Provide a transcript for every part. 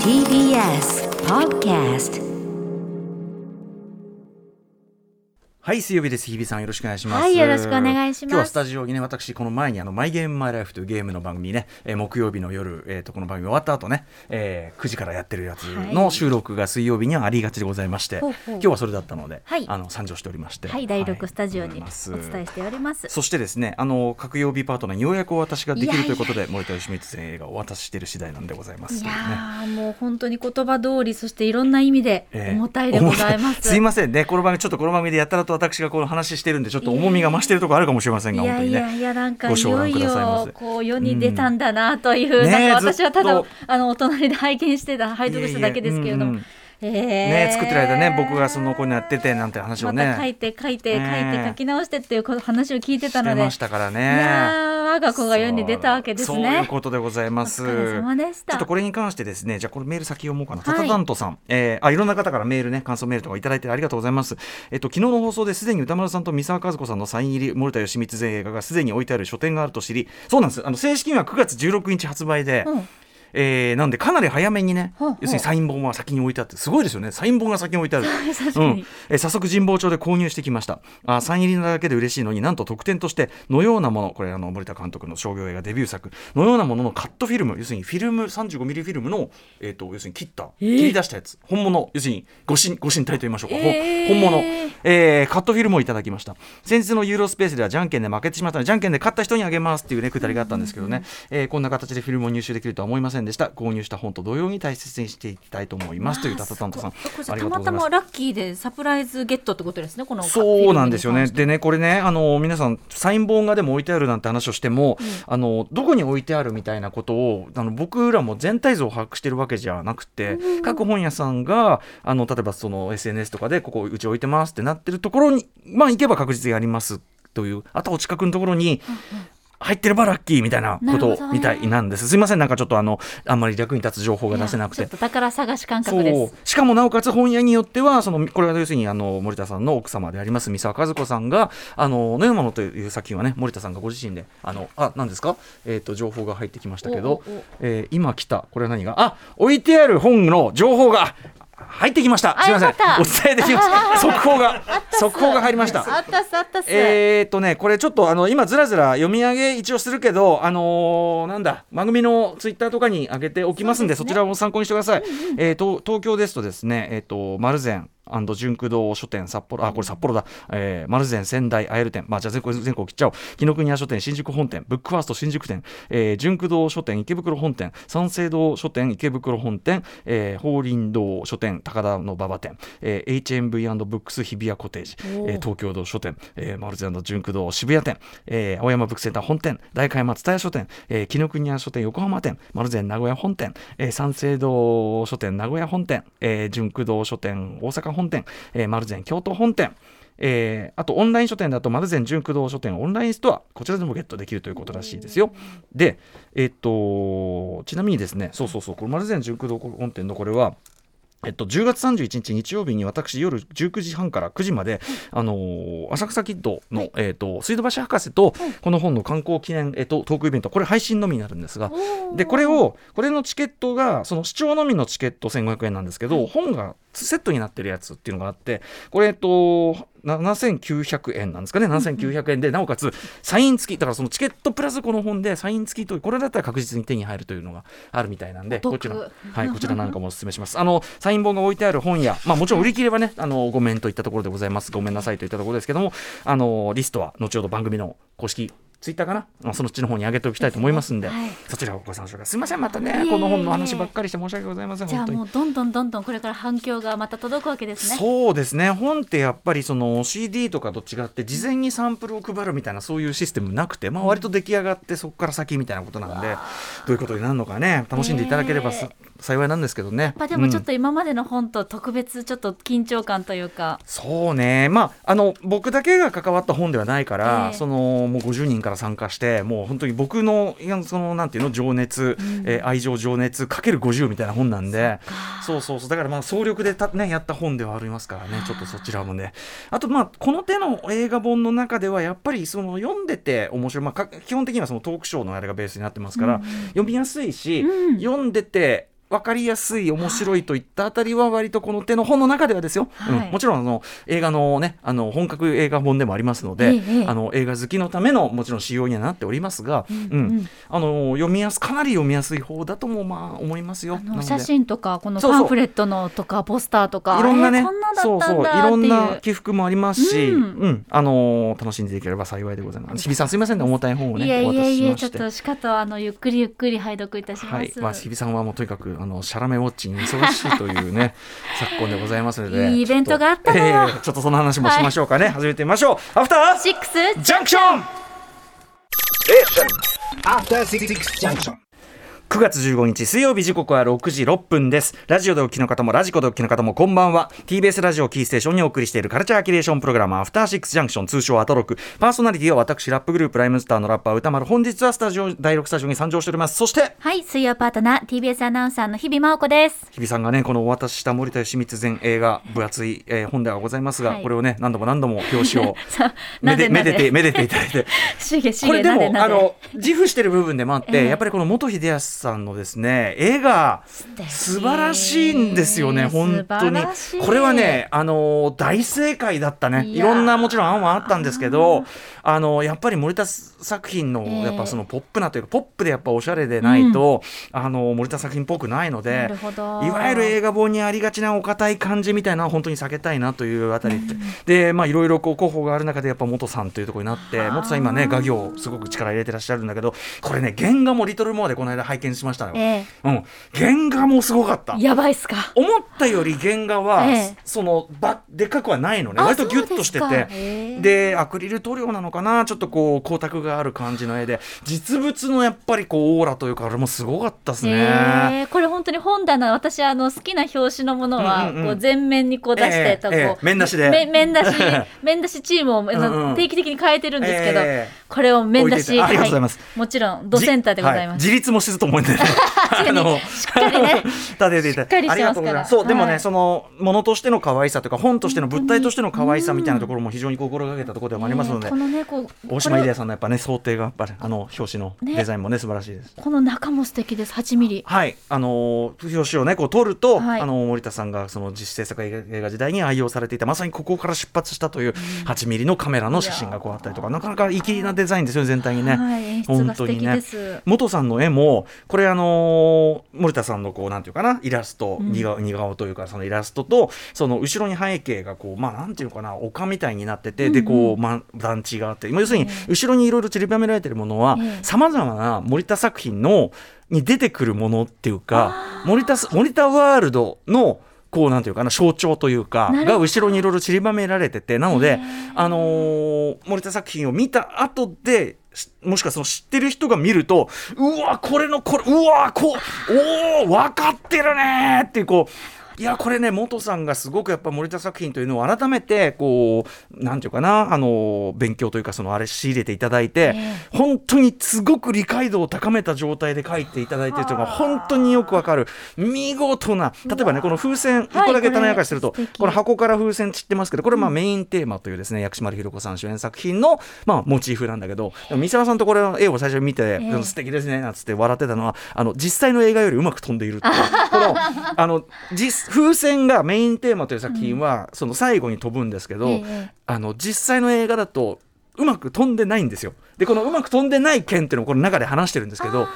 TBS Podcast はい、水曜日です。日比さん、よろしくお願いします。はいよろしくお願いします今日はスタジオにね、私、この前に、あの、マイゲームマイライフというゲームの番組ね、えー木曜日の夜、えっ、と、この番組終わった後ね、えー9時からやってるやつの収録が水曜日にはありがちでございまして、ほうほう今日はそれだったので、はいあの、参上しておりまして。はい、第6スタジオにおはい伝えしております。そしてですね、あの、各曜日パートナーにようやくお渡しができるということで、森田義満先生がお渡ししている次第なんでございます。いやー、もう本当に言葉通り、そしていろんな意味でえー重たいでございま重す。たすいませんね、この番組、ちょっとこの番組でやったらと私がこの話してるんで、ちょっと重みが増してるところあるかもしれませんが、い本当にね。やいやいやなんかいよいよこう世に出たんだなという、うんねなんか私はただあのお隣で拝見してた拝読しただけですけれども、いね、作ってる間ね僕がその子にやっててなんて話をまねた書いて書いて書いねて書き直してっていう話を聞いてたので、ましたからいや我が子が世に出たわけですそうそういうね。ことでございます。お疲れ様でしたちょっとこれに関してですね、じゃあこれメール先読もうかな。はいタタタントさん、えーあいろんな方からメールね、感想メールとかいただいてありがとうございます。えっと昨日の放送ですでに歌丸さんと三沢和子さんのサイン入り森田義満前映画がすでに置いてある書店があると知り、そうなんです。あの正式には9月16日発売で。うんえーなんでかなり早めにね、要するにサイン本は先に置いてあってすごいですよね。サイン本が先に置いてある。うん。えー早速神保町で購入してきました。あサイン入りなだけで嬉しいのになんと特典としてのようなもの。これあの森田監督の商業映画デビュー作。のようなもののカットフィルム。要するにフィルム 35mm フィルムの、えー、と要するに切った、切り出したやつ。本物。要するにご神ご神体と言いましょうか、ほえー。本物、えーカットフィルムをいただきました。先日のユーロスペースではじゃんけんで負けてしまったのでじゃんけんで勝った人にあげますっていうねくだりがあったんですけどね、えーこんな形でフィルムを入手できるとは思いませんでした。購入した本と同様に大切にしていきたいと思います。というタタタントさん。たまたまラッキーでサプライズゲットってことですね、このそうなんですよね。でね、これね、あの皆さん、サイン本がでも置いてあるなんて話をしても、あのどこに置いてあるみたいなことをあの僕らも全体像を把握してるわけじゃなくて、各本屋さんがあの例えばその SNS とかでここうち置いてますってなってるところに、まあ行けば確実にありますという、あとお近くのところに。入ってればラッキーみたいなことみたいなんです。すいません、なんかちょっとあのあんまり役に立つ情報が出せなくて。いやちょっ。と宝探し感覚そう。です。しかもなおかつ本屋によってはそのこれは要するにあの森田さんの奥様であります三沢和子さんが「あののよまの」という作品はね森田さんがご自身であのあ何ですか、えー、と情報が入ってきましたけど。お。えー今来た。これは何が？あ置いてある本の情報が入ってきました。あすいません。お伝えできます。速報が速報が入りました。あったっすあったっす。えーっとね、これちょっとあの今ずらずら読み上げ一応するけど、あのーなんだ番組のツイッターとかに上げておきますんで、そちらを参考にしてください。えーっと東京ですとですね、えーっと丸善純駆動書店札幌あこれ札幌だ、えー、丸善仙台アエル店。まあじゃあ全国全国切っちゃおう。紀ノ国屋書店新宿本店。ブックファースト新宿店、えー、純駆動書店池袋本店。三省堂書店池袋本店、えー、法輪堂書店高田の馬場店、えー、HMV& ブックス日比谷コテージ、えー東京堂書店、えー、丸善純駆動渋谷店、えー、青山ブックセンター本店。代官山蔦屋書店、えー、紀ノ国屋書店横浜店。丸善名古屋本店、えー、三省堂書店名古屋本店、えー、純駆動書店大阪本店、えー、丸善京都本店えーあとオンライン書店だと丸善純駆動書店オンラインストアこちらでもゲットできるということらしいですよ。でえっとちなみにですねそうそうそうこれ丸善純駆動本店のこれはえっと、10月31日日曜日に私夜19時半から9時まで、あのー浅草キッドの、えっと、水道橋博士と、この本の観光記念、えっと、トークイベントこれ配信のみになるんですがでこれをこれのチケットがその視聴のみのチケット1500円なんですけど、本がセットになってるやつっていうのがあってこれえっと7900円なんですかね。7900円でなおかつサイン付きだからそのチケットプラスこの本でサイン付きとこれだったら確実に手に入るというのがあるみたいなんでこちら,、はい、こちらなんかもお勧めします。あのサイン本が置いてある本や、まあ、もちろん売り切れはねあのごめんといったところでございます。ごめんなさいといったところですけどもあのリストは後ほど番組の公式ツイッターかな、まあ、そのっちの方に上げておきたいと思いますんで、はい。そちらをご参照ください。すみませんまたねこの本の話ばっかりして申し訳ございません。じゃあもうどんどんどんどんこれから反響がまた届くわけですね。そうですね。本ってやっぱりその CD とかと違って事前にサンプルを配るみたいなそういうシステムなくて、まあ、割と出来上がってそこから先みたいなことなんで、どういうことになるのかね。楽しんでいただければさ、幸いなんですけどね。やっぱでもちょっうんと今までの本と特別ちょっと緊張感というか、そうね、まあ、あの僕だけが関わった本ではないから、ええ。そのもう50人から参加してもう本当に僕のいやそのなんていうの情熱、えー愛情情熱かける50みたいな本なんで。そうそうそう。だからまあ総力でた、ね、やった本ではありますからね。ちょっとそちらもね。あとまあこの手の映画本の中ではやっぱりその読んでて面白い、まあか、基本的にはそのトークショーのあれがベースになってますから、読みやすいし、うん。読んでて分かりやすい面白いといったあたりは割とこの手の本の中ではですよ、はい。うん。もちろんあの映画のねあの本格映画本でもありますので、ええ。あの映画好きのためのもちろん仕様にはなっておりますが、うんうん。あの読みやすかなり読みやすい方だともまあ思いますよ。写真とかこのパンフレットのとかポスターとかいろんなね、そう。そう、いろんな起伏もありますし、ううん。ん、あのー楽しんでいければ幸いでございます。日比さんすみませんね、重たい本をね、いえいえいえししまして。ちょっとしかとあのゆっくりゆっくり拝読いたします、はい、まあ、日比さんはもうとにかくあのシャラメウォッチに忙しいというね 昨今でございますのでいいイベントがあったの。よちょっと,、えーちょっとその話もしましょうかね、始めてみましょう。アフターシックスジャンクション After Six Junction. 9月15日水曜日時刻は6時6分です。ラジオでお聞きの方もラジコでお聞きの方もこんばんは。TBS ラジオキーステーションにお送りしているカルチャーキュレーションプログラムアフターシックスジャンクション通称アトロク。パーソナリティは私ラップグループライムスターのラッパー歌丸本日はスタジオ第6スタジオに参上しております。そしてはい水曜パートナー TBS アナウンサーの日々真央子です。日比さんがねこのお渡しした森田義満前映画分厚い、えー本ではございますが、はい。これをね何度も何度も表紙を めでめでてめでていただいて。しげしこれでもあの自負してる部分でもあって、ええ。やっぱりこの元秀康さんのですね絵が敵素晴らしいんですよね本当に。これはねあの大正解だったね。いろんなもちろん案はあったんですけどあのやっぱり森田作品のええ。やっぱそのポップなというかポップでやっぱおしゃれでないと、あの森田作品っぽくないのなでいわゆる映画本にありがちなお堅い感じみたいな本当に避けたいなというあたりで、でまあいろいろこう候補がある中でやっぱ元さんというところになってはあ元さん今ね画業すごく力入れてらっしゃるんだけどこれね原画も「リトル・モア」でこの間拝見しましたよ。えうん、原画もすごかった。え。やばいっすか。思ったより原画は、ええ。そのばでっかくはないのね。あ割とギュッとしてて。でアクリル塗料なのかな？ちょっとこう光沢がある感じの絵で。実物のやっぱりこうオーラというかあれもすごかったですね。これ本当に本棚私あの好きな表紙のものは、こう全面にこう出して、ええとこう、ええ面出しで。め面出し 面出しチームを、うんうん。定期的に変えてるんですけど、ええ。これを面出し。ありがとうございます。はもちろんドセンターでございます、じは自立もしずと思うんでね確かに。しっかりね。立てていた。ありがとうございます。そうでもね、はい。そのものとしての可愛さというか本としての物体としての可愛さみたいなところも非常に心がけたところでもありますので、ええこのね大島イデさんのやっぱね想定がやっぱりあの表紙のね。デザインもね素晴らしいです。この中も素敵です。8ミリはい、あのー表紙をねこう取ると、はい。あのー森田さんがその自主制作映画時代に愛用されていたまさにここから出発したという8ミリのカメラの写真がこうあったりとかなかなか粋なデザインですよね全体にね。はい。演出が素敵です、元さんの絵もこれあのー森田さんのこうなんていうかなイラスト、うん。似顔というかそのイラストとその後ろに背景がこうまあなんていうのかな丘みたいになってて、でこう、ま、団地があってまあ要するにええ。後ろにいろいろ散りばめられてるものはええ。さまざまな森田作品のに出てくるものっていうか森田す森田ワールドのこうなんていうかな象徴というかが後ろにいろいろ散りばめられててなのであのー森田作品を見た後でしもしくはその知ってる人が見るとうわこれのこれうわこうおお分かってるねーっていうこういやこれね元さんがすごくやっぱ森田作品というのを改めてこうなんていうかなあの勉強というかそのあれ仕入れていただいて、え本当にすごく理解度を高めた状態で書いていただいているというのが本当によくわかる。見事な例えばねこの風船1個だけ種明かしすると、これ素敵この箱から風船散ってますけどこれまあメインテーマというですね薬師丸ひろ子さん主演作品のまあモチーフなんだけどでも三沢さんとこれの絵を最初に見て、ええ。素敵ですねなんつって笑ってたのはあの実際の映画よりうまく飛んでいるっていう。このあの実風船がメインテーマという作品は、その最後に飛ぶんですけど、ええあの実際の映画だとうまく飛んでないんですよ。でこのうまく飛んでない件っていうのをこの中で話してるんですけど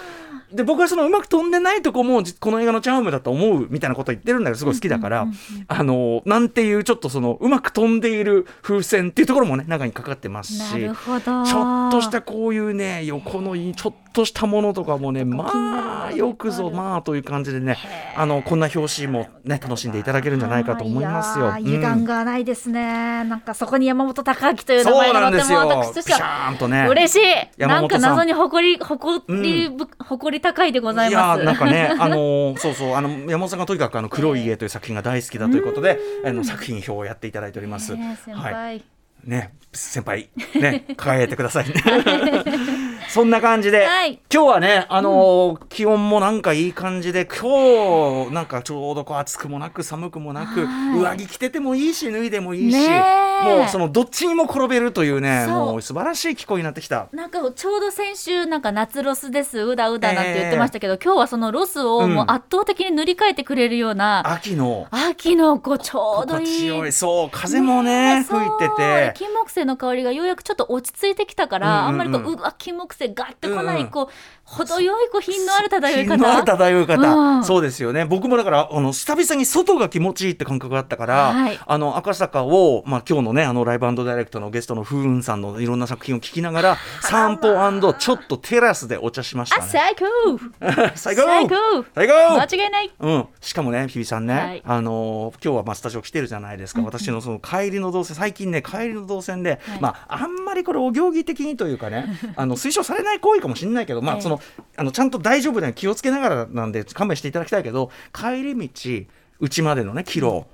で僕はそのうまく飛んでないとこもじこの映画のチャームだと思うみたいなこと言ってるんだけどすごい好きだから、あのなんていうちょっとそのうまく飛んでいる風船っていうところもね中にかかってますしちょっとしたこういうね横のいいちょっとしたものとかもねまあよくぞまあという感じでねあのこんな表紙もね楽しんでいただけるんじゃないかと思いますよ。やー油うん。断がないですね、なんかそこに山本隆明という名前がとても私としてはとね。嬉しい。なんか謎に誇り誇りぶ、誇り高いでございます。やーなんかね、あのーそうそうあの山本さんがとにかくあの黒い家という作品が大好きだということで、あの作品表をやっていただいております。ねえ先輩、はい。ね先輩。ね 輝いてくださいね そんな感じで、はい。今日はねあのー気温もなんかいい感じで今日なんかちょうどこう暑くもなく寒くもなくはい。上着着ててもいいし脱いでもいいし、ねえ。もうそのどっちにも転べるというねそう。もう素晴らしい気候になってきた。なんかちょうど先週なんか夏ロスですうだうだなんて言ってましたけど、今日はそのロスをもう圧倒的に塗り替えてくれるような、秋の。秋のこうちょうどいい。そう風もね吹いてて。金木犀の香りがようやくちょっと落ち着いてきたから、うんうんうん。あんまりこううわ金木犀ガッてこない、こう程よいこう品のある漂い方。品のある漂い方、うん。そうですよね。僕もだからあの久々に外が気持ちいいって感覚があったから、はい。あの赤坂を、まあ、今日のねあのライブダイレクトのゲストの風雲さんのいろんな作品を聞きながら 散歩ちょっとテラスでお茶しましたあね。最高。最高。最高。最高。間違いない。うん、しかもね、日比さんね、はい。あのー今日はまあスタジオ来てるじゃないですか、私のその帰りの動線、最近ね、帰りの動線で、はい。まあ、あんまりこれ、お行儀的にというかね、あの推奨されない行為かもしれないけど、まあ、ええそのあのちゃんと大丈夫で気をつけながらなんで、勘弁していただきたいけど、帰り道、うちまでのね、キロ、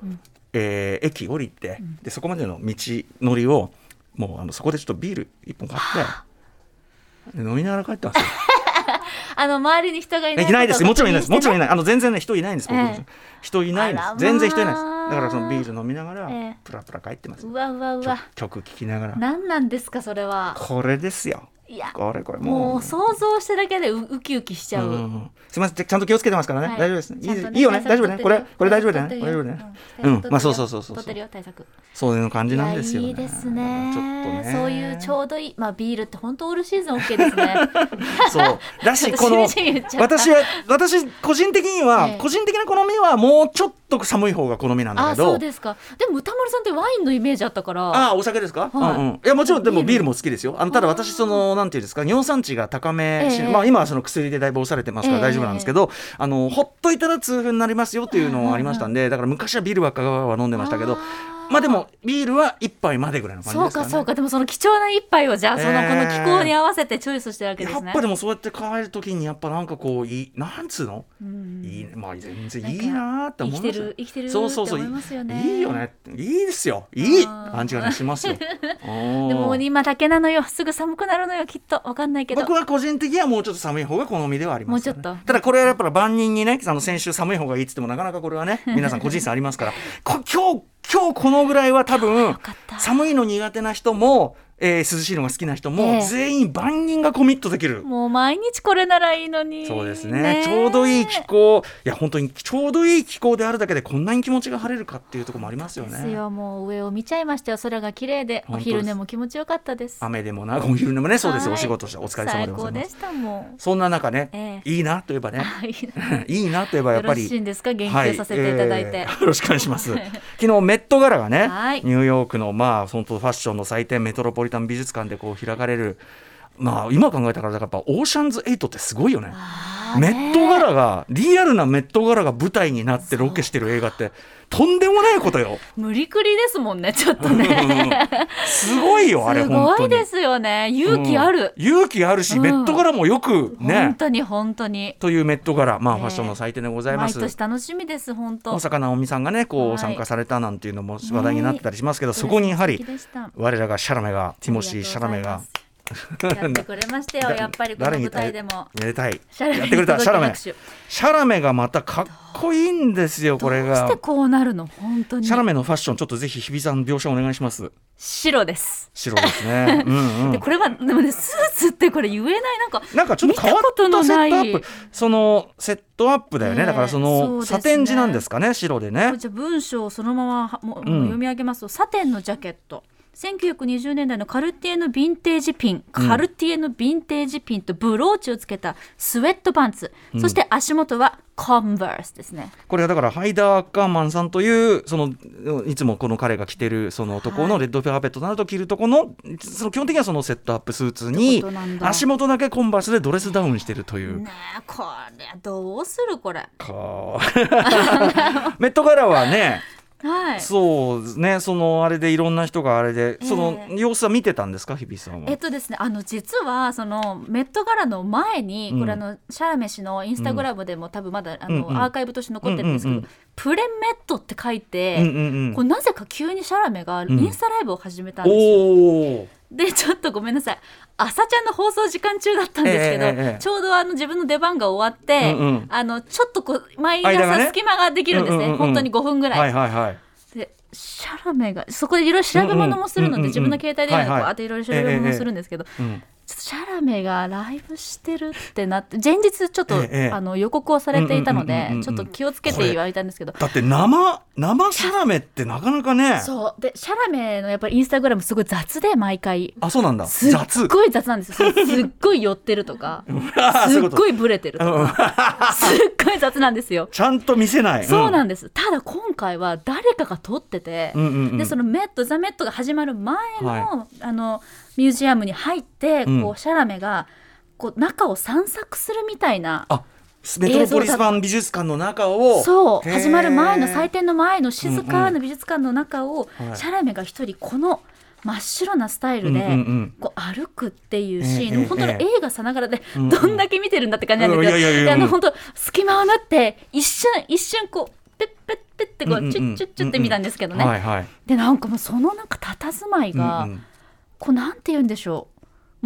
えー駅降りて、で、そこまでの道のりを、もうあのそこでちょっとビール1本買って、で飲みながら帰ってますよ。あの周りに人がいないいないです。もちろんいないです。もちろんいない。あの全然ね人いないんです。僕ええ人いないんです全然人いないです。だからそのビール飲みながらええプラプラ帰ってます。うわうわうわ曲聴きながら。何なんですかそれはこれですよ。いやこれこれももう。う想像してだけでウウキウキしちゃう、うんすみませんちゃんと気をつけてますからね、はい。大丈夫です。ねいいいいよね。大丈夫ね。これこれ大丈夫だね。取大丈夫だね。うん。うん。まあそうそうそうそう。取ってるよ。対策そういう感じなんですよ。ねいやいいですねちょっとねそういうちょうどいいまあビールって本当オールシーズン OK ですねそうだしこの私は私個人的には、ええ個人的な好みはもうちょっと寒い方が好みなんだあけど。そうですか。でも歌丸さんってワインのイメージあったから。ああお酒ですか、はい。うんうん、いやもちろんでもビール。も好きですよ。あのただ私そのなんていうんですか尿酸値が高めし、ええ。まあ今はその薬でだいぶ抑されてますからええ。大丈夫なんですけど、あのほっといたら痛風になりますよっていうのがありましたんでだから昔はビールばっかは飲んでましたけどまあでもビールは一杯までぐらいの感じそうですかね。かそうか。でもその貴重な一杯をじゃあそのええこの気候に合わせてチョイスしてるわけですね。やっぱでもそうやって帰る時にやっぱなんかこういいなんつうの、うん。いいねまあ全然いいなーって思います生きてる生きてるそうそうそうって思いますよね。いいよねいいですよ。いい感じがねしますよ。ででも今だけなのよすぐ寒くなるのよきっと。わかんないけど。僕は個人的にはもうちょっと寒い方が好みではありますよね、もうちょっと。ただこれはやっぱり万人にねあの先週寒い方がいいっつってもなかなかこれはね皆さん個人差ありますから。こ今日今日このぐらいは多分寒いの苦手な人も、えー涼しいのが好きな人も、ええ。全員万人がコミットできる。もう毎日これならいいのに。そうですね。ちょうどいい気候。いや本当にちょうどいい気候であるだけでこんなに気持ちが晴れるかっていうところもありますよね。ですよ。もう上を見ちゃいましたよ。空が綺麗で。お昼寝も気持ちよかったです。雨でもなお昼寝もねそうですよ、はいお仕事してお疲れ様でございます。そんな中ね、えいいなといえばね。あい。いなといえばやっぱり。よろしいんですか？言及させていただいて、はえー よろしくお願いします。昨日メットガラがね、はい。ニューヨークのまあ本当ファッションの祭典メトロポリタン美術館でこう開かれる。まあ今考えたからやっぱオーシャンズ8ってすごいよね。メットガラがリアルなメットガラが舞台になってロケしてる映画ってとんでもないことよ。無理くりですもんねちょっとね。すごいよあれ す本当に。ごいですよね。勇気ある、うん。勇気あるし、うん。メットガラもよく本ね。当に本当に。というメットガラまあええ。ファッションの祭典でございます。毎年楽しみです本当。大坂なおみさんがねこはい。う参加されたなんていうのも話題になってたりしますけど、そこにやはり我らがシャラメがティモシー・シャラメがやってくれましたよやっぱりこの舞台でも。めでたい。やってくれたシャラメ。シシャラメがまたかっこいいんですよこれどうしてが。こうなるの？本当に。シャラメのファッションちょっとぜひ日比さん描写お願いします。白です。白ですね。うんうん。でこれはでもねスーツってこれ言えない。なんかなんかちょっと変わったセットアップ。そのセットアップだよね、ねえだからそのね。サテン地なんですかね白でね。じゃあ文章をそのままはもううん。読み上げますと、サテンのジャケット1920年代のカルティエのヴィンテージピン、カルティエのヴィンテージピンとブローチをつけたスウェットパンツ、そして足元はコンバースですね。これはだからハイダー・アッカーマンさんというそのいつもこの彼が着てるその男のレッドカーペットなどと着るとこのその基本的にはそのセットアップスーツに足元だけコンバースでドレスダウンしてるという。ねえこれどうするこれ。か メットガラはねはい。そうですね。そのあれでいろんな人があれで、そのえ様子は見てたんですか？日比さんは。えっとですね、あの実はそのメットガラの前に、うん。これあのシャラメ氏のインスタグラムでも多分まだあの、うんうんアーカイブとして残ってるんですけど、うんうんうんプレメットって書いて、うんうんうん。これなぜか急にシャラメがインスタライブを始めたんですよ。でちょっとごめんなさい。朝ちゃんの放送時間中だったんですけど、ええええちょうどあの自分の出番が終わって、うんうん。あのちょっとこう毎朝隙間ができるんですね、うんうんうん本当に5分ぐらい。はいはいはい。でシャラメがそこでいろいろ調べ物もするので、うんうんうんうん自分の携帯電話でこうはいろいろ調べ物もするんですけど、うん。ちょっとシャラメがライブしてるってなって前日ちょっと、ええええ。あの予告をされていたのでちょっと気をつけて言われたんですけど。だって生生シャラメってなかなかね。そう。でシャラメのやっぱりインスタグラムすごい雑で毎回。あそうなんだ。すっ雑。ごい雑なんですよ。すっごい寄ってるとか。すっごいブレてるとか。すっごい雑なんですよ。ちゃんと見せない。そうなんんです、ただ今回は誰かが撮ってて、うんうんうん。でそのメットザ・メットが始まる前の,、はあのミュージアムに入って、うん。こうシャラメがこう中を散策するみたいなあメトロポリス版美術館の中を。そう始まる前の祭典の前の静かな美術館の中を、はい。シャラメが一人この真っ白なスタイルで、こう歩くっていうシーン、本当にええ。映画さながらで、どんだけ見てるんだって感じなんだけど、あうん。の本当隙間を縫って一瞬一瞬こうペッペッペッってこうチュッチュッチュッって見たんですけどね。でなんかもうそのなんか佇まいが、うんうんこうなんて言うんでしょう。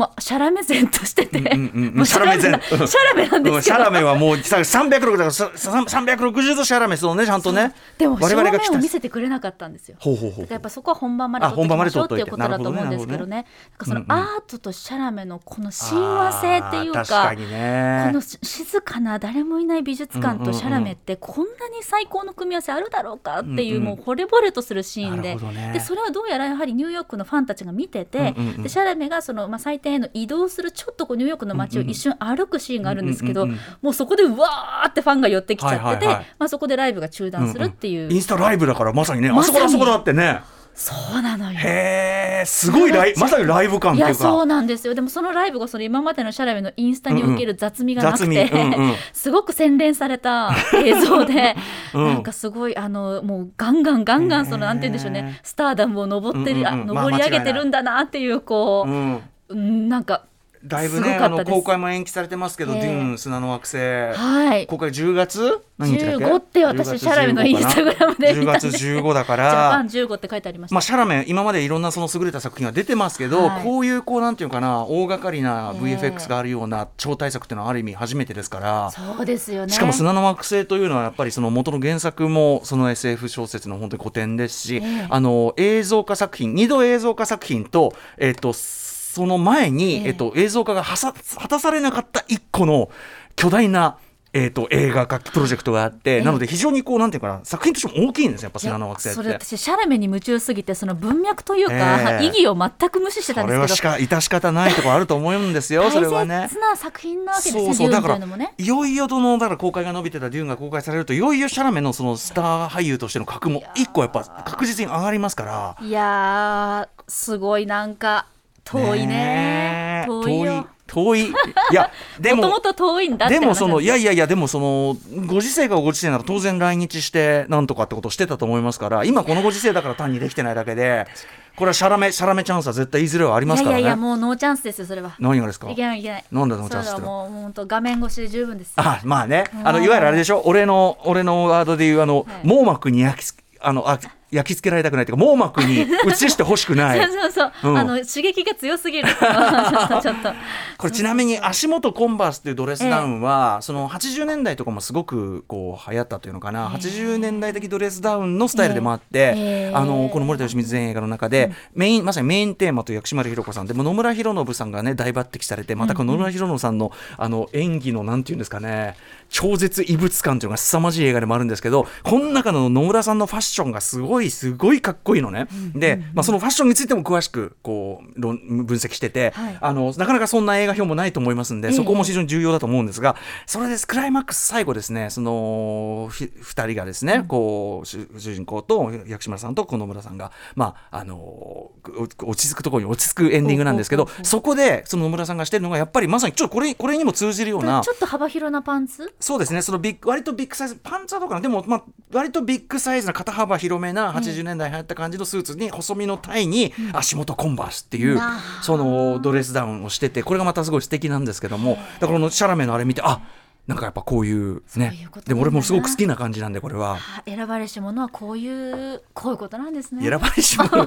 まあシャラメ前としてて、うんうんシャラメ前なシャラメなんですけシャラメはもうさ360だからささ360度シャラメそうねちゃんとね。でも我々が来た。を見せてくれなかったんですよ。ほうほうほうやっぱそこは本番まで撮ってあ本番まできましょ？うって。いうことだと思うんですけどね。なんかそのアートとシャラメのこの親和性っていうか、ね。このし静かな誰もいない美術館とシャラメってこんなに最高の組み合わせあるだろうかっていう、うんうん。もう惚れ惚れとするシーンで。でそれはどうやらやはりニューヨークのファンたちが見てて、うんうんうんでシャラメがその、まあ、祭典への移動するちょっとこうニューヨークの街を一瞬歩くシーンがあるんですけど、うんうんうんもうそこでうわーってファンが寄ってきちゃってて、まあ、そこでライブが中断するっていう、インスタライブだからまさにねあそこだあそこだってね。そうなのよ。へえすごいライまさにライブ感っいていうか。やそうなんですよ。でもそのライブがその今までのシャラメのインスタにおける雑味がなくて、うんうん。すごく洗練された映像で、うんなんかすごいあのもうガンガンガンガンそのなんて言うんでしょうね。スターダムを登ってる、うんうんうん。あ登り上げてるんだなっていうこう、うんうんなんかだいぶすねあの公開も延期されてますけど、ええ。デューン砂の惑星、はい。公開10月？何日だっけ？15って私10月シャラメのインスタグラムで見たん10で。す月15だかジャパらン15って書いてありました、まあ、シャラメ今までいろんなその優れた作品が出てますけど、はい。こういうこうなんていうかな大掛かりなええ。VFX があるような超大作っていうのはある意味初めてですから。そうですよね。しかも砂の惑星というのはやっぱりその元の原作もその SF 小説の本当に古典ですし、ええ。あの映像化作品2度映像化作品と,、えっとその前に、えええっと映像化がはさ果たされなかった一個の巨大なえー、と映画化プロジェクトがあって、えなので非常にこうなんていうかな作品としても大きいんですよやっぱ砂の惑星それ。私シャラメに夢中すぎてその文脈というか、ええ意義を全く無視してたんそれはしですけどか致し方ないところあると思うんですよ、それはね大。切な作品なわけですねそうだからいよいよどのだから公開が伸びてたデューンが公開されるといよいよシャラメのそのスター俳優としての格も一個やっぱ確実に上がりますから。いやーすごいなんか遠いね。え。遠いよ。遠い遠い。いや でももともと遠いんだでもそのいややいやいやでもそのご時世がご時世なら当然来日してなんとかってことをしてたと思いますから今このご時世だから単にできてないだけでこれはシャラメシャラメチャンスは絶対いずれはありますからね。いやいやもうノーチャンスですよそれは。何がですか？いけないいけない。なんでノーチャンスってもう本当画面越しで十分です。あまあね。あのうん。いわゆるあれでしょ？俺の俺のワードで言うあの、はい。網膜に焼きつあのあ焼き付けられたくないっていうか網膜に 映してほしくない。そうそうそう、うん。あの刺激が強すぎる これちなみに足元コンバースっていうドレスダウンは、その80年代とかもすごくこう流行ったというのかな、80年代的ドレスダウンのスタイルでもあって、ええ。あのこの森田芳光全映画の中で、メインまさにメインテーマと薬師丸ひろ子さんでも野村弘信さんがね大抜擢されてまたこの野村弘信さんのあの演技のなんていうんですかね超絶異物感というのが凄まじい映画でもあるんですけどこの中の野村さんのファッションがすごいすごいかっこいいのね。で、まあ、そのファッションについても詳しくこう論分析してて、はい。あのなかなかそんな映画表もないと思いますんで、ええ。そこも非常に重要だと思うんですがそれです。クライマックス最後ですねそのひ2人がですね、こう主主人公と薬師丸さんとこの村さんが、まあ、あのお落ち着くところに落ち着くエンディングなんですけどそこでその野村さんがしてるのがやっぱりまさにちょっとこれこれにも通じるようなちょっと幅広なパンツそうですね。そのビッグ割とビッグサイズパンツァーとかな？でも、まあ、割とビッグサイズな肩幅広めな、な80年代流行った感じのスーツに細身のタイに足元コンバースっていう、そのドレスダウンをしててこれがまたすごい素敵なんですけどもだからこのシャラメのあれ見てあなんかやっぱこういうね。いうことなんだなでも俺もすごく好きな感じなんでこれは。あ選ばれし者はこういうこういうことなんですね。選ばれし者。う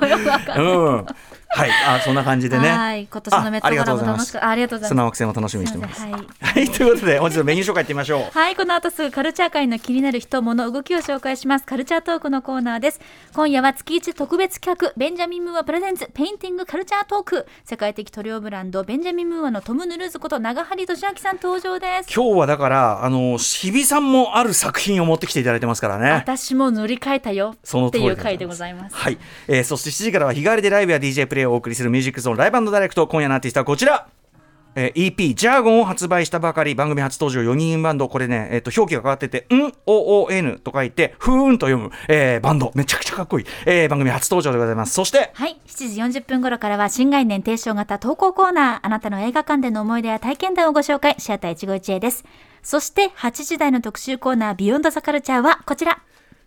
ん。はい。あそんな感じでね。はい。今年のメットガラも楽しかったあありがとうござい砂ま惑星も楽しみにしてます。すはい。はい。ということで本日のメニュー紹介いってみましょう。すはい。この後すぐカルチャー界の気になる人物動きを紹介します。カルチャートークのコーナーです。今夜は月一特別企画。ベンジャミン・ムーア presents painting culture talk。世界的塗料ブランドベンジャミン・ムーアのトム・ヌルーズこと長張俊明さん登場です。今日はだからあの日比さんもある作品を持ってきていただいてますからね。私も塗り替えたよそのって通りでございます。いう回でございます。はい、えーそして7時からは日替わりでライブや DJ プレイをお送りするミュージックゾーンライブダイレクト今夜のアーティストはこちら。えー EP ジャーゴンを発売したばかり番組初登場4人バンドこれね、えー、と表記が変わってて「ん OON」と書いて「ふーん」と読む、えーバンド。めちゃくちゃかっこいい、えー番組初登場でございます。そしてはい。7時40分頃からは新概念提唱型投稿コーナー。あなたの映画館での思い出や体験談をご紹介。シアター一期一会ですそして8時台の特集コーナービヨンドザカルチャーはこちら。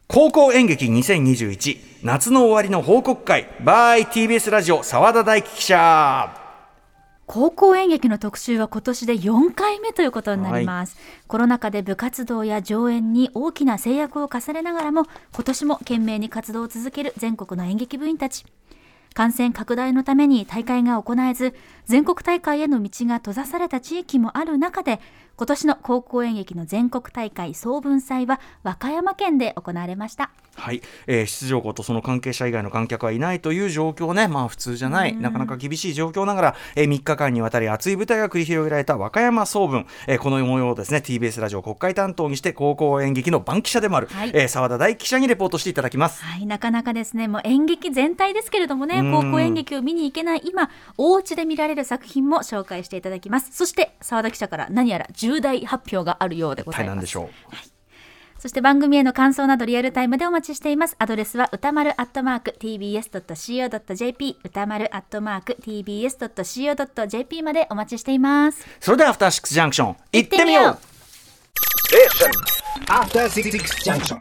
高校演劇2021夏の終わりの報告会 by TBS ラジオ澤田大樹記者。高校演劇の特集は今年で4回目ということになります、コロナ禍で部活動や上演に大きな制約を課されながらも今年も懸命に活動を続ける全国の演劇部員たち。感染拡大のために大会が行えず全国大会への道が閉ざされた地域もある中で今年の高校演劇の全国大会総文祭は和歌山県で行われました。はい、えー出場校とその関係者以外の観客はいないという状況ね、まあ普通じゃない、なかなか厳しい状況ながら、え3日間にわたり熱い舞台が繰り広げられた和歌山総文、えーこの模様をですね、TBS ラジオ国会担当にして、高校演劇の番記者でもある、はい。えー澤田大記者にレポートしていただきます。はい、なかなかですね、もう演劇全体ですけれどもね、うん。高校演劇を見に行けない今、お家で見られる作品も紹介していただきます。そして、澤田記者から何やら重大発表があるようでございます。大なんでしょう？そして番組への感想などリアルタイムでお待ちしています。アドレスは歌丸アットマーク tbs.co.jp 歌丸アットマーク tbs.co.jp までお待ちしています。それでは、アフターシックスジャンクション、行ってみよう After Six Junction.